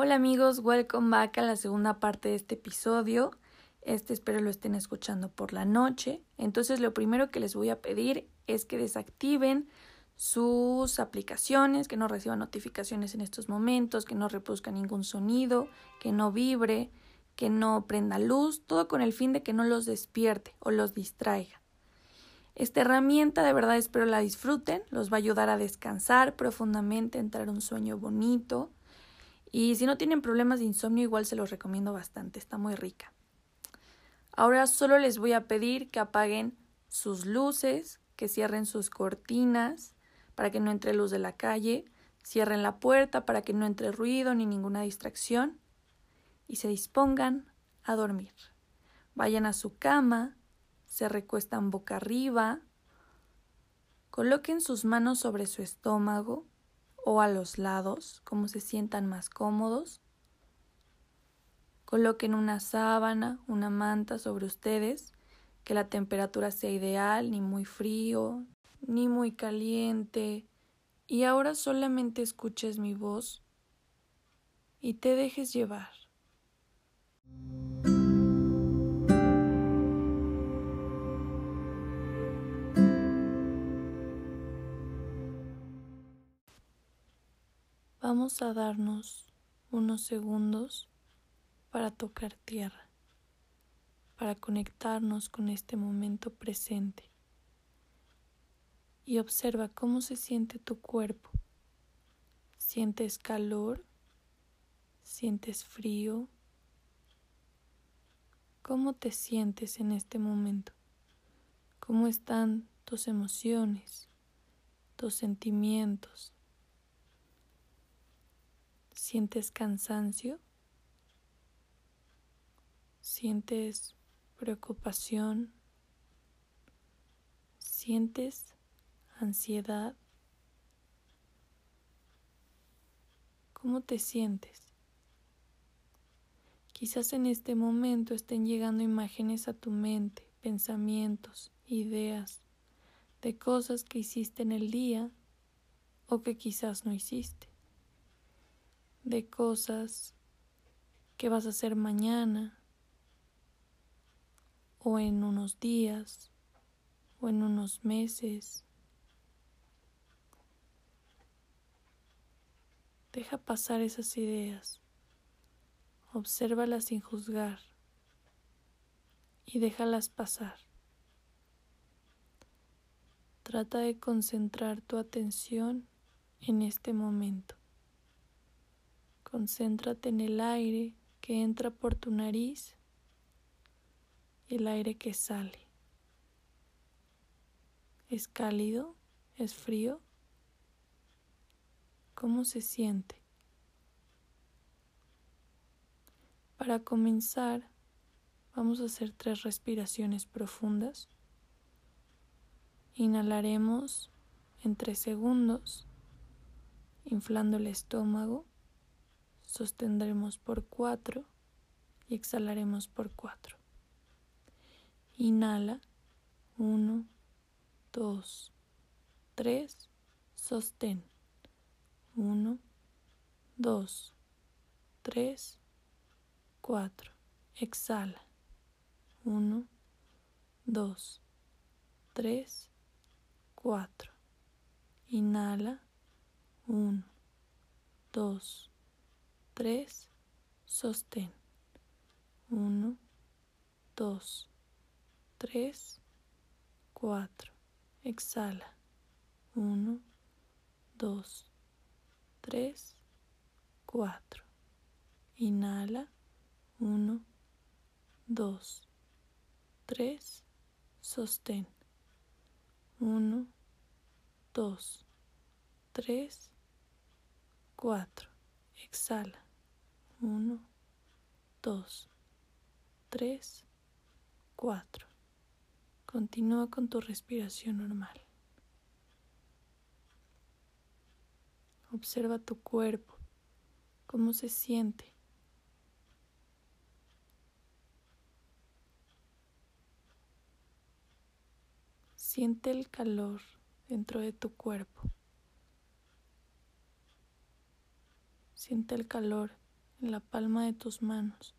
Hola amigos, welcome back a la segunda parte de este episodio. Este espero lo estén escuchando por la noche. Entonces lo primero que les voy a pedir es que desactiven sus aplicaciones, que no reciban notificaciones en estos momentos, que no reproduzcan ningún sonido, que no vibre, que no prenda luz, todo con el fin de que no los despierte o los distraiga. Esta herramienta de verdad espero la disfruten, los va a ayudar a descansar profundamente, entrar un sueño bonito. Y si no tienen problemas de insomnio, igual se los recomiendo bastante, está muy rica. Ahora solo les voy a pedir que apaguen sus luces, que cierren sus cortinas para que no entre luz de la calle, cierren la puerta para que no entre ruido ni ninguna distracción y se dispongan a dormir. Vayan a su cama, se recuestan boca arriba, coloquen sus manos sobre su estómago o a los lados, como se sientan más cómodos. Coloquen una sábana, una manta sobre ustedes, que la temperatura sea ideal, ni muy frío, ni muy caliente. Y ahora solamente escuches mi voz y te dejes llevar. Vamos a darnos unos segundos para tocar tierra, para conectarnos con este momento presente. Y observa cómo se siente tu cuerpo. ¿Sientes calor? ¿Sientes frío? ¿Cómo te sientes en este momento? ¿Cómo están tus emociones, tus sentimientos? ¿Sientes cansancio? ¿Sientes preocupación? ¿Sientes ansiedad? ¿Cómo te sientes? Quizás en este momento estén llegando imágenes a tu mente, pensamientos, ideas, de cosas que hiciste en el día o que quizás no hiciste de cosas que vas a hacer mañana o en unos días o en unos meses. Deja pasar esas ideas, obsérvalas sin juzgar y déjalas pasar. Trata de concentrar tu atención en este momento. Concéntrate en el aire que entra por tu nariz y el aire que sale. ¿Es cálido? ¿Es frío? ¿Cómo se siente? Para comenzar, vamos a hacer tres respiraciones profundas. Inhalaremos en tres segundos, inflando el estómago sostendremos por cuatro y exhalaremos por cuatro. Inhala, uno, dos, tres, sostén. Uno, dos, tres, cuatro. Exhala. Uno, dos, tres, cuatro. Inhala. Uno, dos, 3, sostén. 1, 2, 3, 4. Exhala. 1, 2, 3, 4. Inhala. 1, 2, 3, sostén. 1, 2, 3, 4. Exhala. 1, 2, 3, 4. Continúa con tu respiración normal. Observa tu cuerpo, cómo se siente. Siente el calor dentro de tu cuerpo. Siente el calor en la palma de tus manos.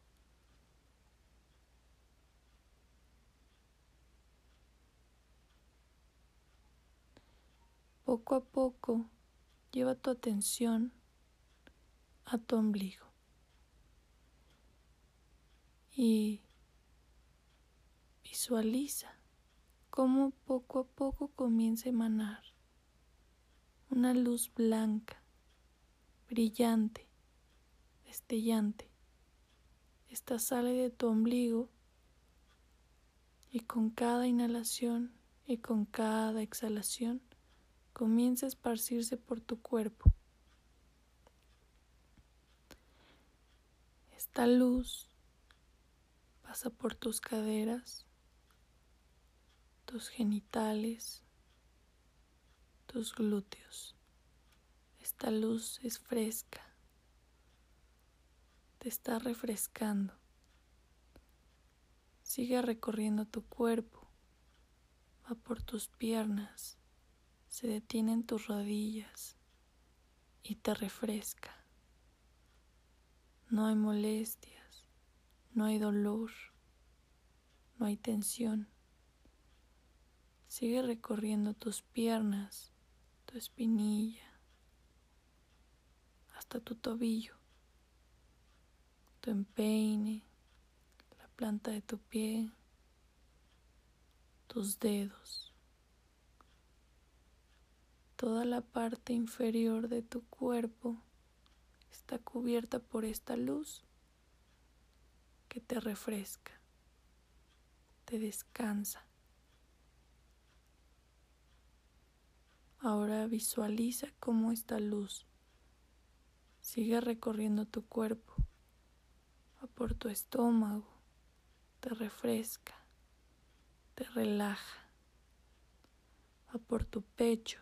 Poco a poco lleva tu atención a tu ombligo y visualiza cómo poco a poco comienza a emanar una luz blanca, brillante, destellante. Esta sale de tu ombligo y con cada inhalación y con cada exhalación comienza a esparcirse por tu cuerpo. Esta luz pasa por tus caderas, tus genitales, tus glúteos. Esta luz es fresca, te está refrescando. Sigue recorriendo tu cuerpo, va por tus piernas, se detiene en tus rodillas y te refresca. No hay molestias, no hay dolor, no hay tensión. Sigue recorriendo tus piernas, tu espinilla, hasta tu tobillo, tu empeine, la planta de tu pie, tus dedos Toda la parte inferior de tu cuerpo está cubierta por esta luz que te refresca, te descansa. Ahora visualiza cómo esta luz sigue recorriendo tu cuerpo, por tu estómago, te refresca, te relaja, va por tu pecho,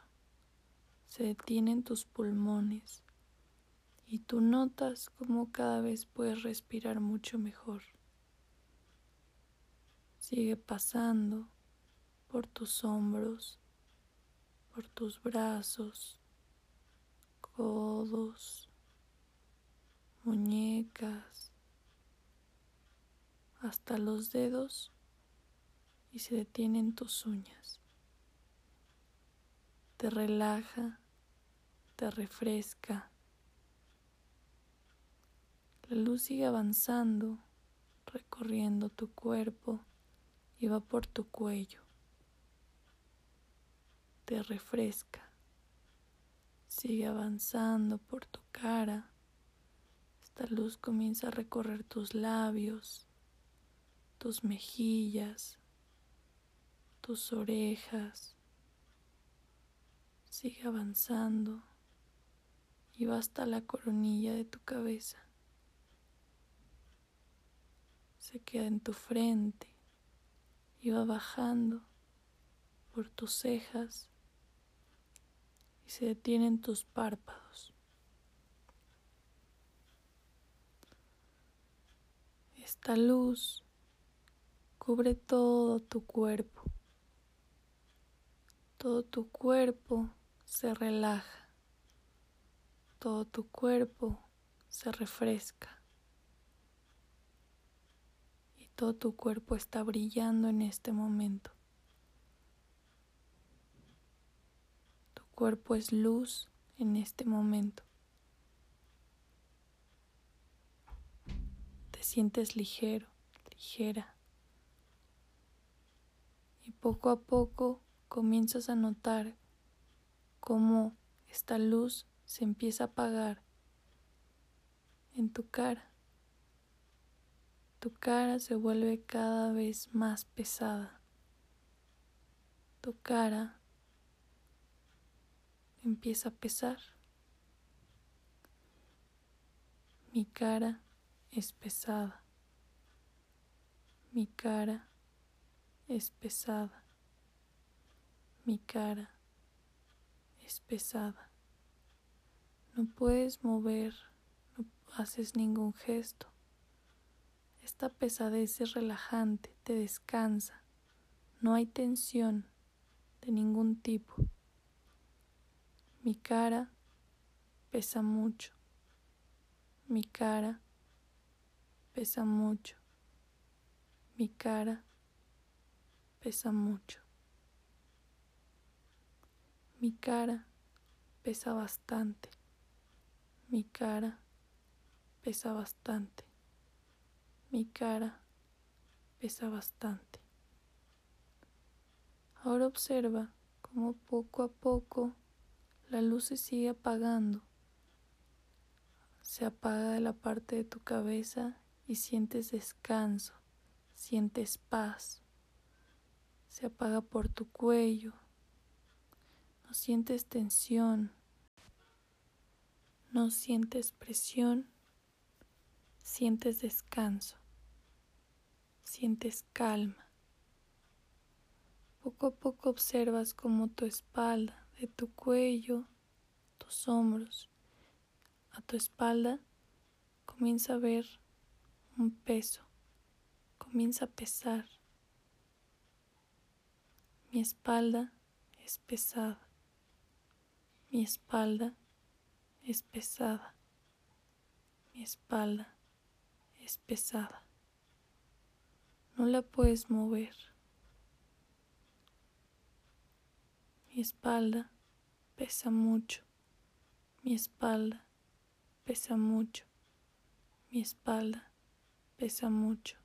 se detienen tus pulmones y tú notas cómo cada vez puedes respirar mucho mejor. Sigue pasando por tus hombros, por tus brazos, codos, muñecas, hasta los dedos y se detienen tus uñas. Te relaja te refresca. La luz sigue avanzando, recorriendo tu cuerpo y va por tu cuello. Te refresca. Sigue avanzando por tu cara. Esta luz comienza a recorrer tus labios, tus mejillas, tus orejas. Sigue avanzando y va hasta la coronilla de tu cabeza. Se queda en tu frente y va bajando por tus cejas y se detiene en tus párpados. Esta luz cubre todo tu cuerpo. Todo tu cuerpo se relaja todo tu cuerpo se refresca y todo tu cuerpo está brillando en este momento. Tu cuerpo es luz en este momento. Te sientes ligero, ligera. Poco a poco comienzas a notar cómo esta luz se empieza a apagar en tu cara. Tu cara se vuelve cada vez más pesada. Tu cara empieza a pesar. Mi cara es pesada. Mi cara es pesada. Mi cara es pesada. No puedes mover, no haces ningún gesto. Esta pesadez es relajante, te descansa. No hay tensión de ningún tipo. Mi cara pesa mucho. Mi cara pesa mucho. Mi cara pesa mucho. Mi cara pesa bastante. Mi cara pesa bastante. Mi cara pesa bastante. Ahora observa cómo poco a poco la luz se sigue apagando. Se apaga de la parte de tu cabeza y sientes descanso, sientes paz. Se apaga por tu cuello. No sientes tensión. No sientes presión. Sientes descanso. Sientes calma. Poco a poco observas cómo tu espalda, de tu cuello, tus hombros, a tu espalda, comienza a ver un peso, comienza a pesar. Mi espalda es pesada, mi espalda es pesada, mi espalda es pesada. No la puedes mover. Mi espalda pesa mucho. Mi espalda pesa mucho. Mi espalda pesa mucho.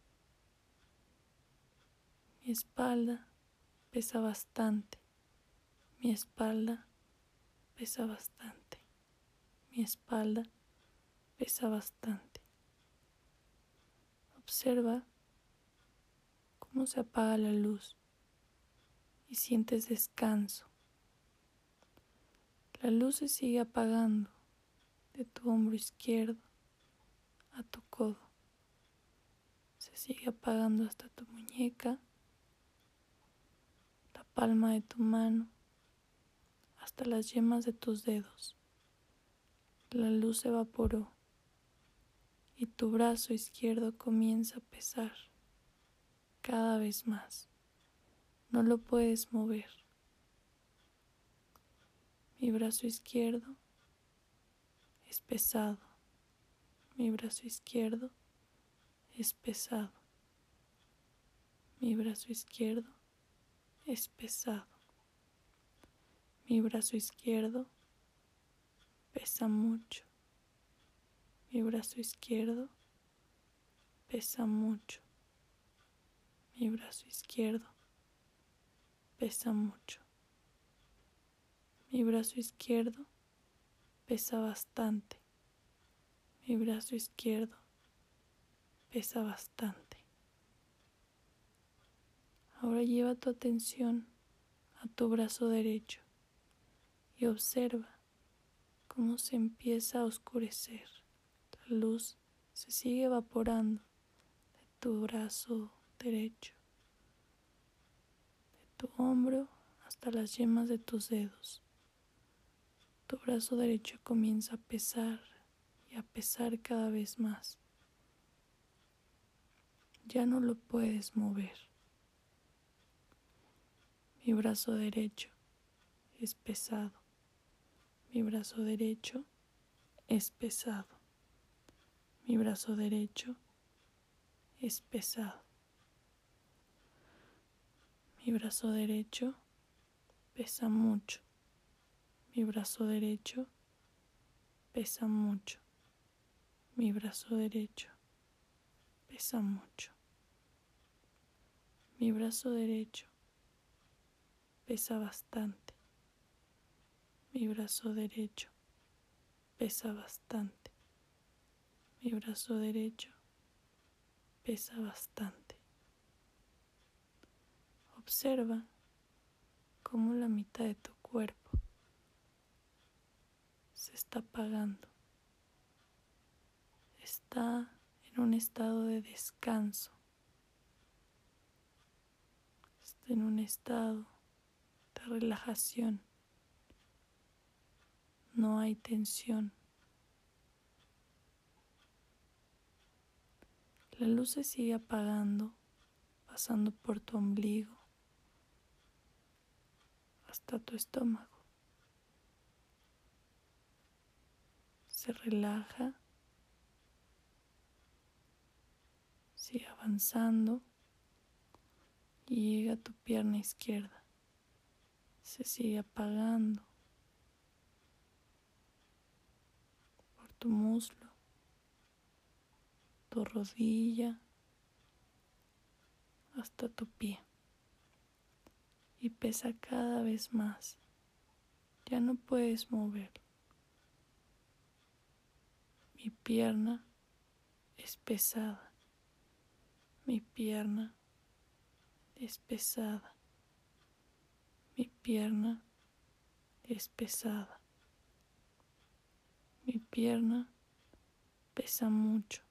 Mi espalda pesa bastante. Mi espalda pesa bastante. Mi espalda pesa bastante. Observa cómo se apaga la luz y sientes descanso. La luz se sigue apagando de tu hombro izquierdo a tu codo. Se sigue apagando hasta tu muñeca, palma de tu mano, hasta las yemas de tus dedos. La luz se evaporó y tu brazo izquierdo comienza a pesar cada vez más. No lo puedes mover. Mi brazo izquierdo es pesado. Mi brazo izquierdo es pesado. Mi brazo izquierdo es pesado. Mi brazo izquierdo pesa mucho. Mi brazo izquierdo pesa mucho. Mi brazo izquierdo pesa mucho. Mi brazo izquierdo pesa bastante. Mi brazo izquierdo pesa bastante. Ahora lleva tu atención a tu brazo derecho y observa cómo se empieza a oscurecer. La luz se sigue evaporando de tu brazo derecho, de tu hombro hasta las yemas de tus dedos. Tu brazo derecho comienza a pesar y a pesar cada vez más. Ya no lo puedes mover. Mi brazo derecho es pesado. Mi brazo derecho es pesado. Mi brazo derecho es pesado. Mi brazo derecho pesa mucho. Mi brazo derecho pesa mucho. Mi brazo derecho pesa mucho. Mi brazo derecho pesa bastante. Mi brazo derecho pesa bastante. Mi brazo derecho pesa bastante. Observa cómo la mitad de tu cuerpo se está apagando. Está en un estado de descanso. Está en un estado relajación. No hay tensión. La luz se sigue apagando, pasando por tu ombligo hasta tu estómago. se relaja Sigue avanzando y llega a tu pierna izquierda. Se sigue apagando por tu muslo, tu rodilla, hasta tu pie. Y pesa cada vez más. Ya no puedes mover. Mi pierna es pesada. Mi pierna es pesada. Pierna es pesada. Mi pierna pesa mucho.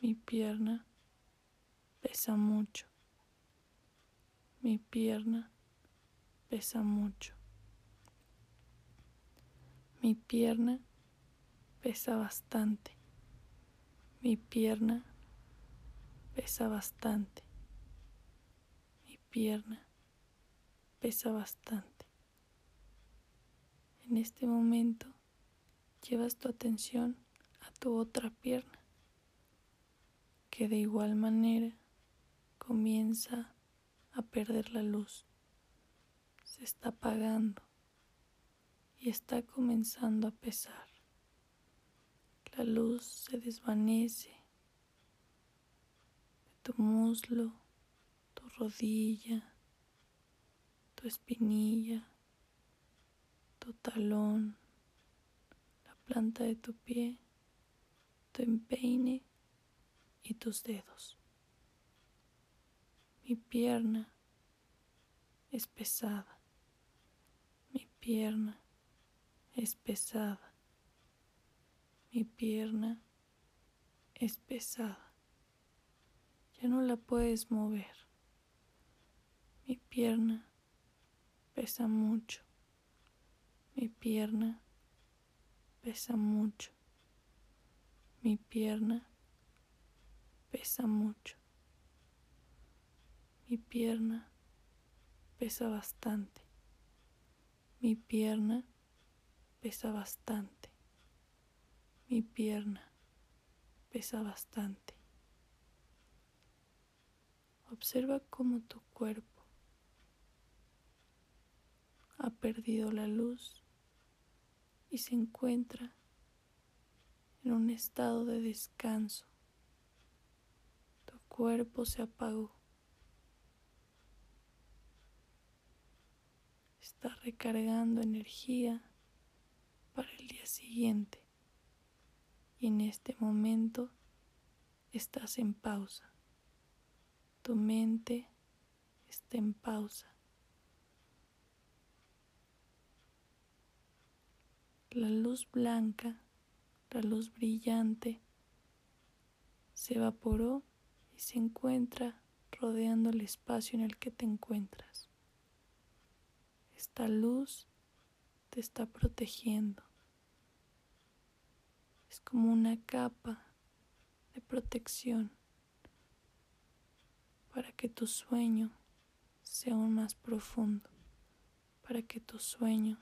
Mi pierna pesa mucho. Mi pierna pesa mucho. Mi pierna pesa bastante. Mi pierna pesa bastante. Mi pierna pesa bastante. En este momento llevas tu atención a tu otra pierna, que de igual manera comienza a perder la luz. Se está apagando y está comenzando a pesar. La luz se desvanece tu muslo, tu rodilla, tu espinilla, tu talón, la planta de tu pie, tu empeine y tus dedos. Mi pierna es pesada. Mi pierna es pesada. Mi pierna es pesada ya no la puedes mover. Mi pierna pesa mucho. Mi pierna pesa mucho. Mi pierna pesa mucho. Mi pierna pesa bastante. Mi pierna pesa bastante. Mi pierna pesa bastante. Observa cómo tu cuerpo ha perdido la luz y se encuentra en un estado de descanso. Tu cuerpo se apagó. Está recargando energía para el día siguiente y en este momento estás en pausa. Tu mente está en pausa. La luz blanca, la luz brillante, se evaporó y se encuentra rodeando el espacio en el que te encuentras. Esta luz te está protegiendo. Es como una capa de protección para que tu sueño sea aún más profundo, para que tu sueño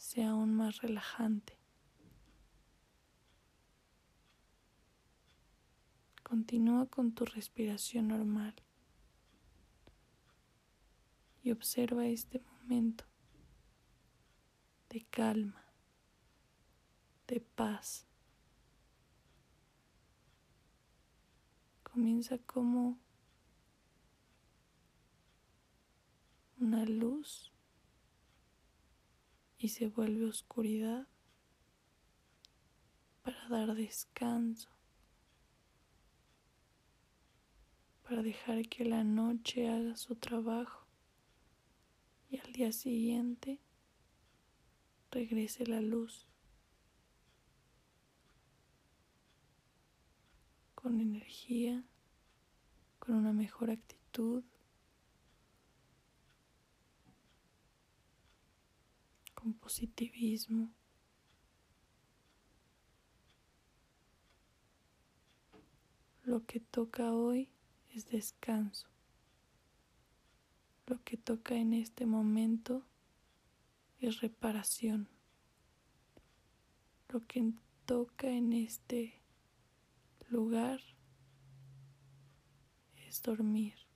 sea aún más relajante. Continúa con tu respiración normal y observa este momento de calma, de paz. Comienza como una luz y se vuelve oscuridad para dar descanso, para dejar que la noche haga su trabajo y al día siguiente regrese la luz con energía, con una mejor actitud con positivismo. Lo que toca hoy es descanso. Lo que toca en este momento es reparación. Lo que toca en este lugar es dormir.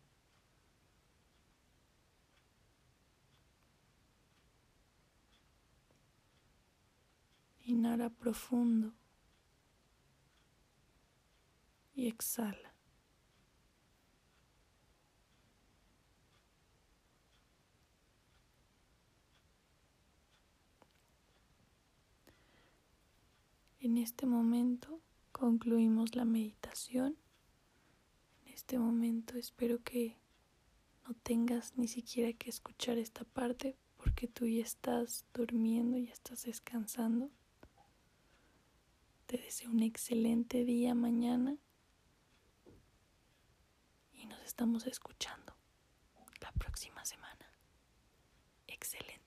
Inhala profundo y exhala. En este momento concluimos la meditación. En este momento espero que no tengas ni siquiera que escuchar esta parte porque tú ya estás durmiendo, ya estás descansando. Te deseo un excelente día mañana y nos estamos escuchando la próxima semana. Excelente.